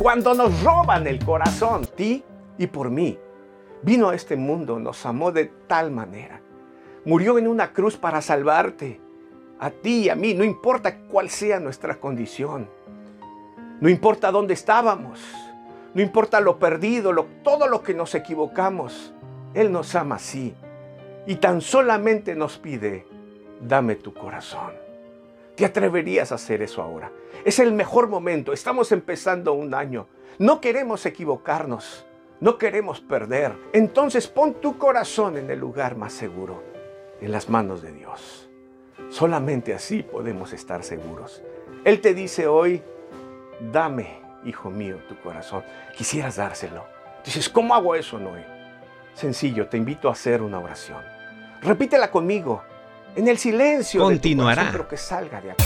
cuando nos roban el corazón, ti y por mí. Vino a este mundo, nos amó de tal manera. Murió en una cruz para salvarte, a ti y a mí, no importa cuál sea nuestra condición. No importa dónde estábamos, no importa lo perdido, todo lo que nos equivocamos. Él nos ama así y tan solamente nos pide, dame tu corazón. ¿Te atreverías a hacer eso ahora? Es el mejor momento, estamos empezando un año. No queremos equivocarnos, no queremos perder. Entonces pon tu corazón en el lugar más seguro, en las manos de Dios. Solamente así podemos estar seguros. Él te dice hoy, dame, hijo mío, tu corazón. Quisieras dárselo. Dices, ¿cómo hago eso, Noé? Sencillo, te invito a hacer una oración. Repítela conmigo, en el silencio. Continuará. De tu corazón, pero que salga de aquí.